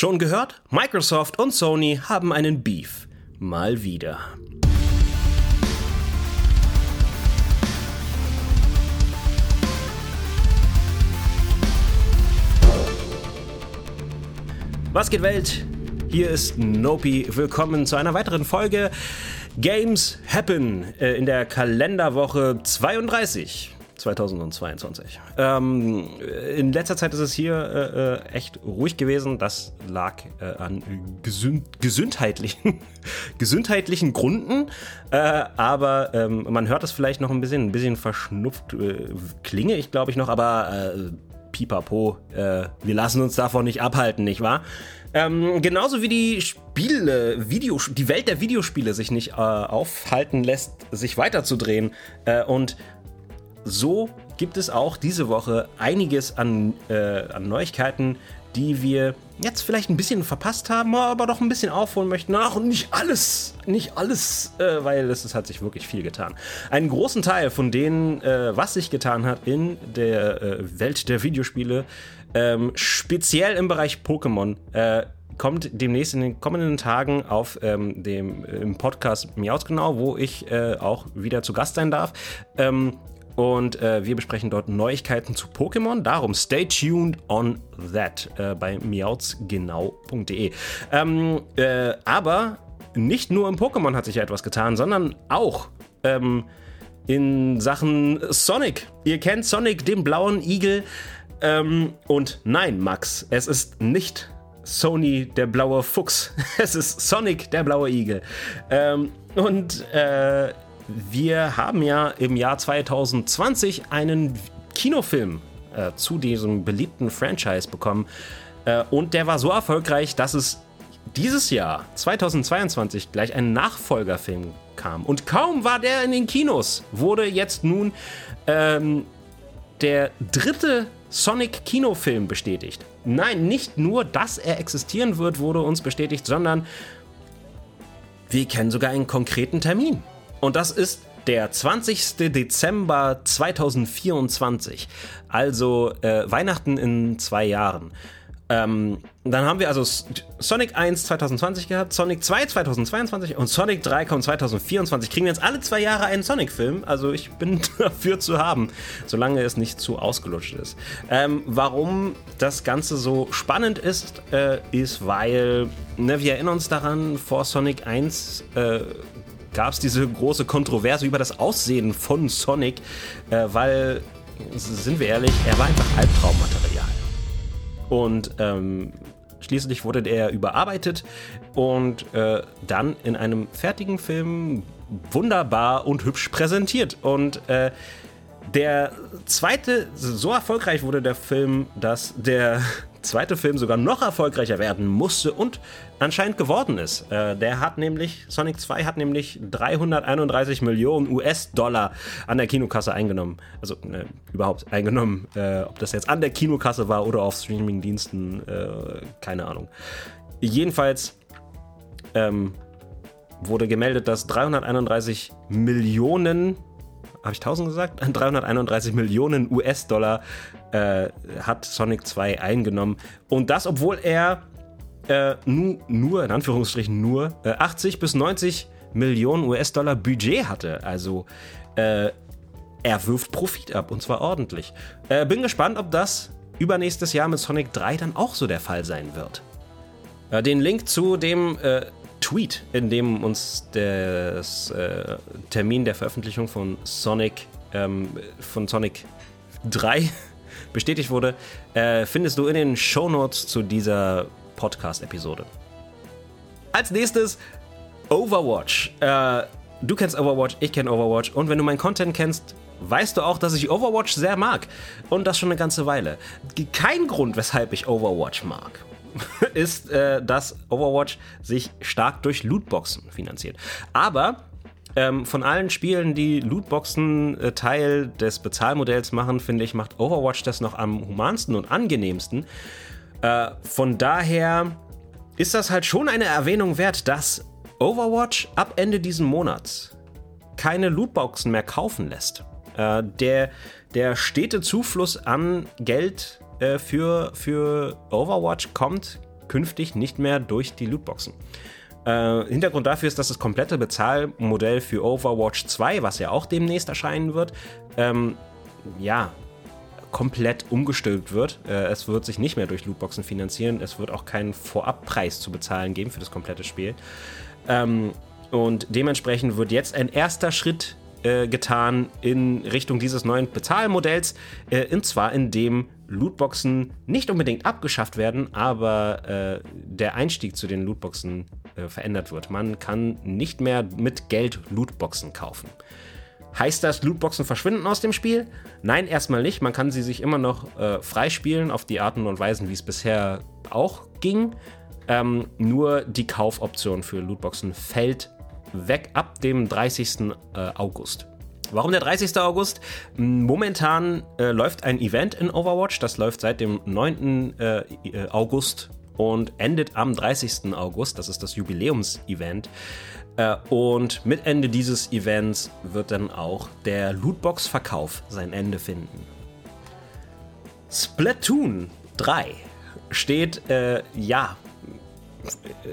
Schon gehört? Microsoft und Sony haben einen Beef. Mal wieder. Was geht Welt? Hier ist Nopi. Willkommen zu einer weiteren Folge Games Happen äh, in der Kalenderwoche 32. 2022. Ähm, in letzter Zeit ist es hier äh, äh, echt ruhig gewesen. Das lag äh, an gesünd gesundheitlichen, gesundheitlichen Gründen. Äh, aber ähm, man hört es vielleicht noch ein bisschen, ein bisschen verschnupft äh, klinge ich, glaube ich, noch, aber äh, pipapo, wir lassen uns davon nicht abhalten, nicht wahr? Ähm, genauso wie die Spiele, Video, die Welt der Videospiele sich nicht aufhalten lässt, sich weiterzudrehen. und so gibt es auch diese Woche einiges an, äh, an Neuigkeiten, die wir jetzt vielleicht ein bisschen verpasst haben, aber doch ein bisschen aufholen möchten. Ach, und nicht alles, nicht alles, äh, weil es, es, hat sich wirklich viel getan. Einen großen Teil von denen, äh, was sich getan hat in der äh, Welt der Videospiele, ähm, speziell im Bereich Pokémon, äh, kommt demnächst in den kommenden Tagen auf ähm, dem im Podcast Miaus genau, wo ich äh, auch wieder zu Gast sein darf. Ähm, und äh, wir besprechen dort Neuigkeiten zu Pokémon. Darum stay tuned on that äh, bei miautsgenau.de. Ähm, äh, aber nicht nur im Pokémon hat sich ja etwas getan, sondern auch ähm, in Sachen Sonic. Ihr kennt Sonic, den blauen Igel. Ähm, und nein, Max, es ist nicht Sony der blaue Fuchs. Es ist Sonic der blaue Igel. Ähm, und äh, wir haben ja im Jahr 2020 einen Kinofilm äh, zu diesem beliebten Franchise bekommen. Äh, und der war so erfolgreich, dass es dieses Jahr, 2022, gleich ein Nachfolgerfilm kam. Und kaum war der in den Kinos, wurde jetzt nun ähm, der dritte Sonic-Kinofilm bestätigt. Nein, nicht nur, dass er existieren wird, wurde uns bestätigt, sondern wir kennen sogar einen konkreten Termin. Und das ist der 20. Dezember 2024, also äh, Weihnachten in zwei Jahren. Ähm, dann haben wir also Sonic 1 2020 gehabt, Sonic 2 2022 und Sonic 3 kommt 2024. Kriegen wir jetzt alle zwei Jahre einen Sonic-Film. Also ich bin dafür zu haben, solange es nicht zu ausgelutscht ist. Ähm, warum das Ganze so spannend ist, äh, ist, weil ne, wir erinnern uns daran, vor Sonic 1 äh, gab es diese große Kontroverse über das Aussehen von Sonic, äh, weil, sind wir ehrlich, er war einfach Albtraummaterial. Und ähm, schließlich wurde er überarbeitet und äh, dann in einem fertigen Film wunderbar und hübsch präsentiert. Und äh, der zweite, so erfolgreich wurde der Film, dass der zweite Film sogar noch erfolgreicher werden musste und anscheinend geworden ist. Äh, der hat nämlich, Sonic 2 hat nämlich 331 Millionen US-Dollar an der Kinokasse eingenommen. Also äh, überhaupt eingenommen. Äh, ob das jetzt an der Kinokasse war oder auf Streaming-Diensten, äh, keine Ahnung. Jedenfalls ähm, wurde gemeldet, dass 331 Millionen habe ich 1000 gesagt? 331 Millionen US-Dollar äh, hat Sonic 2 eingenommen. Und das, obwohl er äh, nu, nur, in Anführungsstrichen nur, äh, 80 bis 90 Millionen US-Dollar Budget hatte. Also äh, er wirft Profit ab und zwar ordentlich. Äh, bin gespannt, ob das übernächstes Jahr mit Sonic 3 dann auch so der Fall sein wird. Äh, den Link zu dem Tweet, in dem uns der äh, Termin der Veröffentlichung von Sonic, ähm, von Sonic 3 bestätigt wurde, äh, findest du in den Shownotes zu dieser Podcast-Episode. Als nächstes Overwatch. Äh, du kennst Overwatch, ich kenne Overwatch und wenn du meinen Content kennst, weißt du auch, dass ich Overwatch sehr mag. Und das schon eine ganze Weile. Kein Grund, weshalb ich Overwatch mag. ist, äh, dass Overwatch sich stark durch Lootboxen finanziert. Aber ähm, von allen Spielen, die Lootboxen äh, Teil des Bezahlmodells machen, finde ich, macht Overwatch das noch am humansten und angenehmsten. Äh, von daher ist das halt schon eine Erwähnung wert, dass Overwatch ab Ende diesen Monats keine Lootboxen mehr kaufen lässt. Äh, der, der stete Zufluss an Geld äh, für, für Overwatch kommt künftig nicht mehr durch die Lootboxen. Äh, Hintergrund dafür ist, dass das komplette Bezahlmodell für Overwatch 2, was ja auch demnächst erscheinen wird, ähm, ja, komplett umgestülpt wird. Äh, es wird sich nicht mehr durch Lootboxen finanzieren. Es wird auch keinen Vorabpreis zu bezahlen geben für das komplette Spiel. Ähm, und dementsprechend wird jetzt ein erster Schritt äh, getan in Richtung dieses neuen Bezahlmodells, äh, und zwar indem Lootboxen nicht unbedingt abgeschafft werden, aber äh, der Einstieg zu den Lootboxen äh, verändert wird. Man kann nicht mehr mit Geld Lootboxen kaufen. Heißt das, Lootboxen verschwinden aus dem Spiel? Nein, erstmal nicht. Man kann sie sich immer noch äh, freispielen auf die Arten und Weisen, wie es bisher auch ging. Ähm, nur die Kaufoption für Lootboxen fällt weg ab dem 30. Äh, August. Warum der 30. August? Momentan äh, läuft ein Event in Overwatch, das läuft seit dem 9. Äh, äh, August und endet am 30. August. Das ist das Jubiläumsevent. Äh, und mit Ende dieses Events wird dann auch der Lootbox-Verkauf sein Ende finden. Splatoon 3 steht, äh, ja,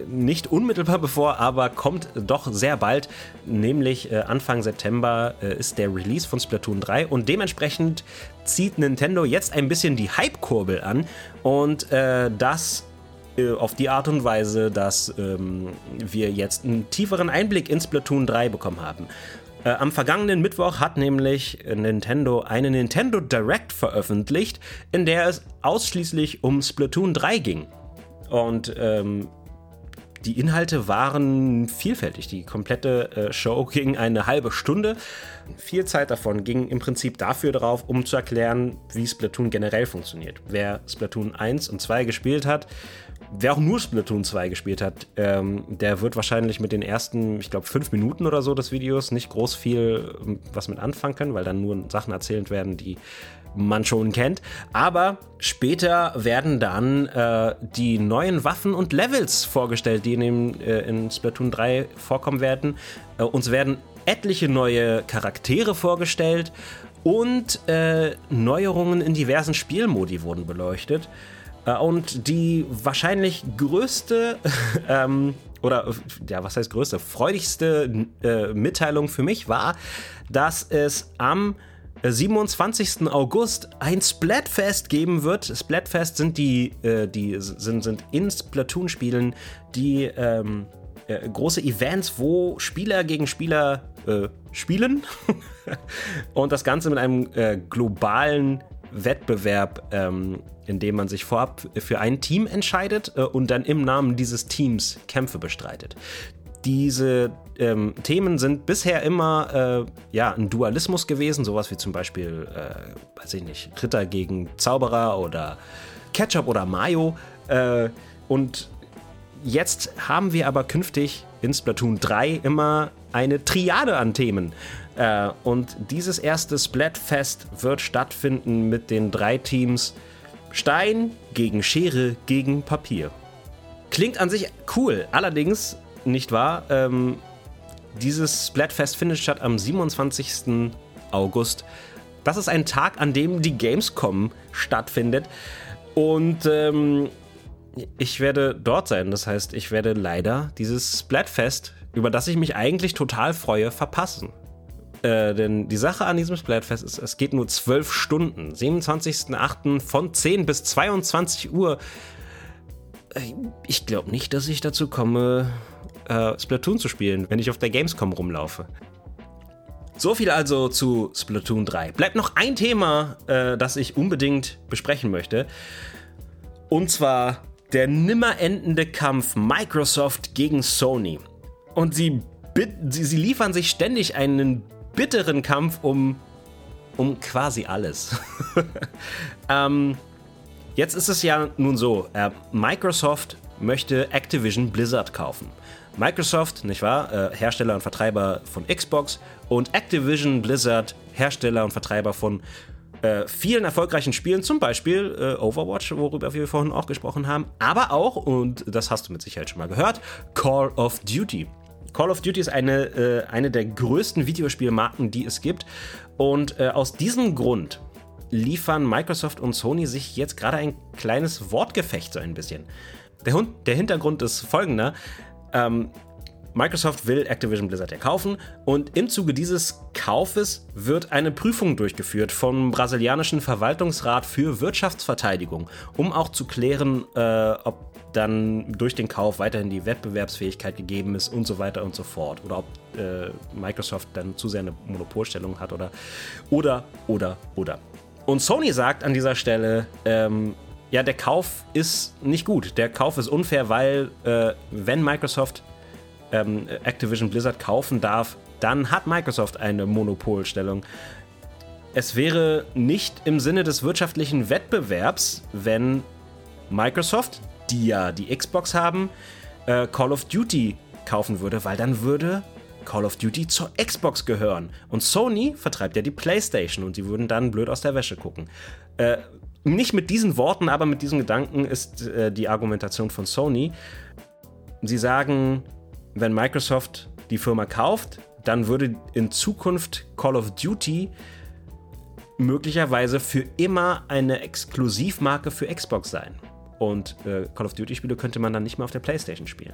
nicht unmittelbar bevor, aber kommt doch sehr bald, nämlich äh, Anfang September äh, ist der Release von Splatoon 3 und dementsprechend zieht Nintendo jetzt ein bisschen die Hype-Kurbel an und äh, das äh, auf die Art und Weise, dass ähm, wir jetzt einen tieferen Einblick in Splatoon 3 bekommen haben. Äh, am vergangenen Mittwoch hat nämlich Nintendo eine Nintendo Direct veröffentlicht, in der es ausschließlich um Splatoon 3 ging. Und ähm, die Inhalte waren vielfältig. Die komplette äh, Show ging eine halbe Stunde. Viel Zeit davon ging im Prinzip dafür drauf, um zu erklären, wie Splatoon generell funktioniert. Wer Splatoon 1 und 2 gespielt hat, wer auch nur Splatoon 2 gespielt hat, ähm, der wird wahrscheinlich mit den ersten, ich glaube, fünf Minuten oder so des Videos nicht groß viel ähm, was mit anfangen können, weil dann nur Sachen erzählt werden, die man schon kennt. Aber später werden dann äh, die neuen Waffen und Levels vorgestellt, die in, dem, äh, in Splatoon 3 vorkommen werden. Äh, uns werden etliche neue Charaktere vorgestellt und äh, Neuerungen in diversen Spielmodi wurden beleuchtet. Äh, und die wahrscheinlich größte ähm, oder ja, was heißt größte, freudigste äh, Mitteilung für mich war, dass es am 27. August ein Splatfest geben wird. Splatfest sind die, äh, die sind, sind in Splatoon-Spielen die ähm, äh, große Events, wo Spieler gegen Spieler äh, spielen und das Ganze mit einem äh, globalen Wettbewerb, ähm, in dem man sich vorab für ein Team entscheidet äh, und dann im Namen dieses Teams Kämpfe bestreitet diese ähm, Themen sind bisher immer äh, ja, ein Dualismus gewesen, sowas wie zum Beispiel, äh, weiß ich nicht, Ritter gegen Zauberer oder Ketchup oder Mayo. Äh, und jetzt haben wir aber künftig in Splatoon 3 immer eine Triade an Themen. Äh, und dieses erste Splatfest wird stattfinden mit den drei Teams Stein gegen Schere gegen Papier. Klingt an sich cool, allerdings nicht wahr? Ähm, dieses Splatfest findet statt am 27. August. Das ist ein Tag, an dem die Gamescom stattfindet. Und ähm, ich werde dort sein. Das heißt, ich werde leider dieses Splatfest, über das ich mich eigentlich total freue, verpassen. Äh, denn die Sache an diesem Splatfest ist, es geht nur 12 Stunden. 27.08. von 10 bis 22 Uhr. Äh, ich glaube nicht, dass ich dazu komme, äh, Splatoon zu spielen, wenn ich auf der Gamescom rumlaufe. So viel also zu Splatoon 3. Bleibt noch ein Thema, äh, das ich unbedingt besprechen möchte. Und zwar der nimmer endende Kampf Microsoft gegen Sony. Und sie, sie, sie liefern sich ständig einen bitteren Kampf um, um quasi alles. ähm, jetzt ist es ja nun so, äh, Microsoft möchte Activision Blizzard kaufen. Microsoft, nicht wahr, äh, Hersteller und Vertreiber von Xbox und Activision Blizzard, Hersteller und Vertreiber von äh, vielen erfolgreichen Spielen, zum Beispiel äh, Overwatch, worüber wir vorhin auch gesprochen haben, aber auch, und das hast du mit Sicherheit schon mal gehört, Call of Duty. Call of Duty ist eine, eine der größten Videospielmarken, die es gibt. Und aus diesem Grund liefern Microsoft und Sony sich jetzt gerade ein kleines Wortgefecht so ein bisschen. Der, Hund, der Hintergrund ist folgender. Ähm, Microsoft will Activision Blizzard ja kaufen und im Zuge dieses Kaufes wird eine Prüfung durchgeführt vom brasilianischen Verwaltungsrat für Wirtschaftsverteidigung, um auch zu klären, äh, ob dann durch den Kauf weiterhin die Wettbewerbsfähigkeit gegeben ist und so weiter und so fort. Oder ob äh, Microsoft dann zu sehr eine Monopolstellung hat oder oder oder oder. Und Sony sagt an dieser Stelle, ähm, ja, der Kauf ist nicht gut. Der Kauf ist unfair, weil äh, wenn Microsoft ähm, Activision Blizzard kaufen darf, dann hat Microsoft eine Monopolstellung. Es wäre nicht im Sinne des wirtschaftlichen Wettbewerbs, wenn Microsoft, die ja die Xbox haben, äh, Call of Duty kaufen würde, weil dann würde Call of Duty zur Xbox gehören. Und Sony vertreibt ja die PlayStation und sie würden dann blöd aus der Wäsche gucken. Äh, nicht mit diesen Worten, aber mit diesem Gedanken ist äh, die Argumentation von Sony. Sie sagen, wenn Microsoft die Firma kauft, dann würde in Zukunft Call of Duty möglicherweise für immer eine Exklusivmarke für Xbox sein. Und äh, Call of Duty-Spiele könnte man dann nicht mehr auf der PlayStation spielen.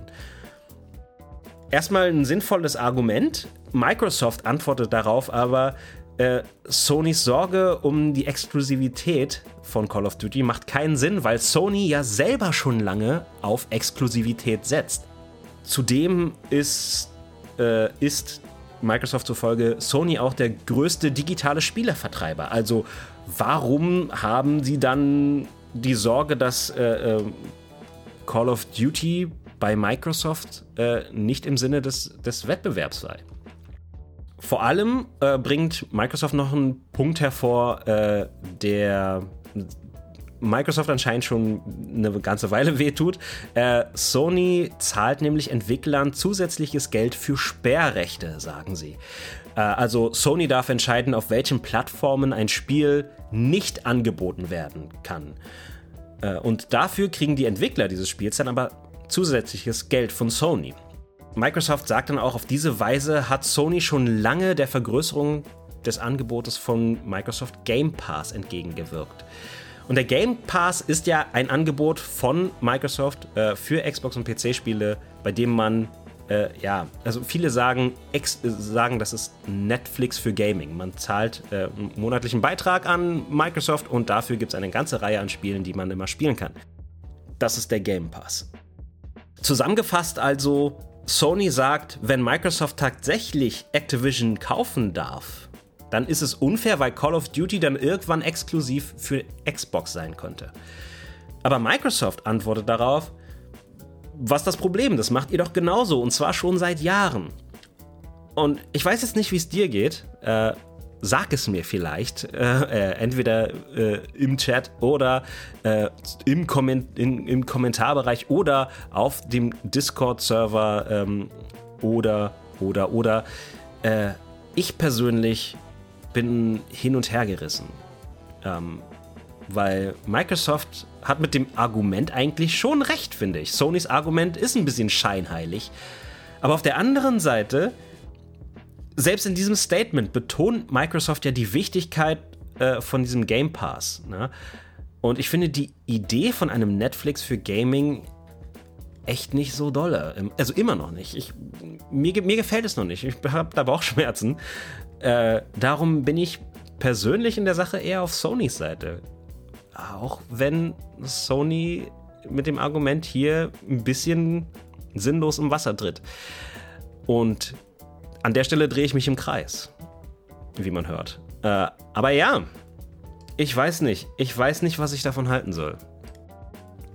Erstmal ein sinnvolles Argument. Microsoft antwortet darauf aber, äh, Sonys Sorge um die Exklusivität von Call of Duty macht keinen Sinn, weil Sony ja selber schon lange auf Exklusivität setzt. Zudem ist, äh, ist Microsoft zufolge Sony auch der größte digitale Spielevertreiber. Also warum haben sie dann die Sorge, dass äh, äh, Call of Duty bei Microsoft äh, nicht im Sinne des, des Wettbewerbs sei? Vor allem äh, bringt Microsoft noch einen Punkt hervor, äh, der Microsoft anscheinend schon eine ganze Weile wehtut. Äh, Sony zahlt nämlich Entwicklern zusätzliches Geld für Sperrrechte, sagen sie. Äh, also Sony darf entscheiden, auf welchen Plattformen ein Spiel nicht angeboten werden kann. Äh, und dafür kriegen die Entwickler dieses Spiels dann aber zusätzliches Geld von Sony. Microsoft sagt dann auch, auf diese Weise hat Sony schon lange der Vergrößerung des Angebotes von Microsoft Game Pass entgegengewirkt. Und der Game Pass ist ja ein Angebot von Microsoft äh, für Xbox und PC-Spiele, bei dem man, äh, ja, also viele sagen, ex, äh, sagen, das ist Netflix für Gaming. Man zahlt äh, einen monatlichen Beitrag an Microsoft und dafür gibt es eine ganze Reihe an Spielen, die man immer spielen kann. Das ist der Game Pass. Zusammengefasst also, Sony sagt, wenn Microsoft tatsächlich Activision kaufen darf, dann ist es unfair, weil Call of Duty dann irgendwann exklusiv für Xbox sein könnte. Aber Microsoft antwortet darauf, was das Problem? Das macht ihr doch genauso und zwar schon seit Jahren. Und ich weiß jetzt nicht, wie es dir geht. Äh, sag es mir vielleicht. Äh, äh, entweder äh, im Chat oder äh, im, Komment in, im, Kommentarbereich oder auf dem Discord-Server ähm, oder, oder, oder. Äh, ich persönlich bin hin und her gerissen. Ähm, weil Microsoft hat mit dem Argument eigentlich schon recht, finde ich. Sonys Argument ist ein bisschen scheinheilig. Aber auf der anderen Seite, selbst in diesem Statement betont Microsoft ja die Wichtigkeit äh, von diesem Game Pass. Ne? Und ich finde die Idee von einem Netflix für Gaming echt nicht so dolle. Also immer noch nicht. Ich, mir, mir gefällt es noch nicht. Ich habe da Bauchschmerzen. Äh, darum bin ich persönlich in der Sache eher auf Sonys Seite. Auch wenn Sony mit dem Argument hier ein bisschen sinnlos im Wasser tritt. Und an der Stelle drehe ich mich im Kreis, wie man hört. Äh, aber ja, ich weiß nicht. Ich weiß nicht, was ich davon halten soll.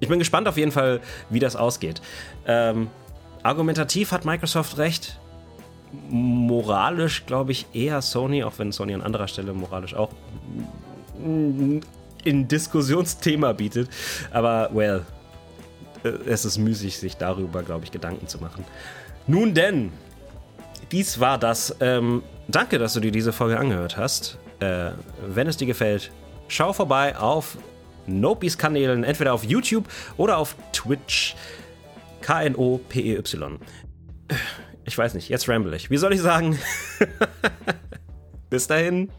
Ich bin gespannt auf jeden Fall, wie das ausgeht. Ähm, argumentativ hat Microsoft recht moralisch, glaube ich, eher Sony, auch wenn Sony an anderer Stelle moralisch auch ein Diskussionsthema bietet. Aber, well, äh, es ist müßig, sich darüber, glaube ich, Gedanken zu machen. Nun denn, dies war das. Ähm, danke, dass du dir diese Folge angehört hast. Äh, wenn es dir gefällt, schau vorbei auf Nopis Kanälen, entweder auf YouTube oder auf Twitch. K-N-O-P-E-Y. Ich weiß nicht, jetzt ramble ich. Wie soll ich sagen? Bis dahin.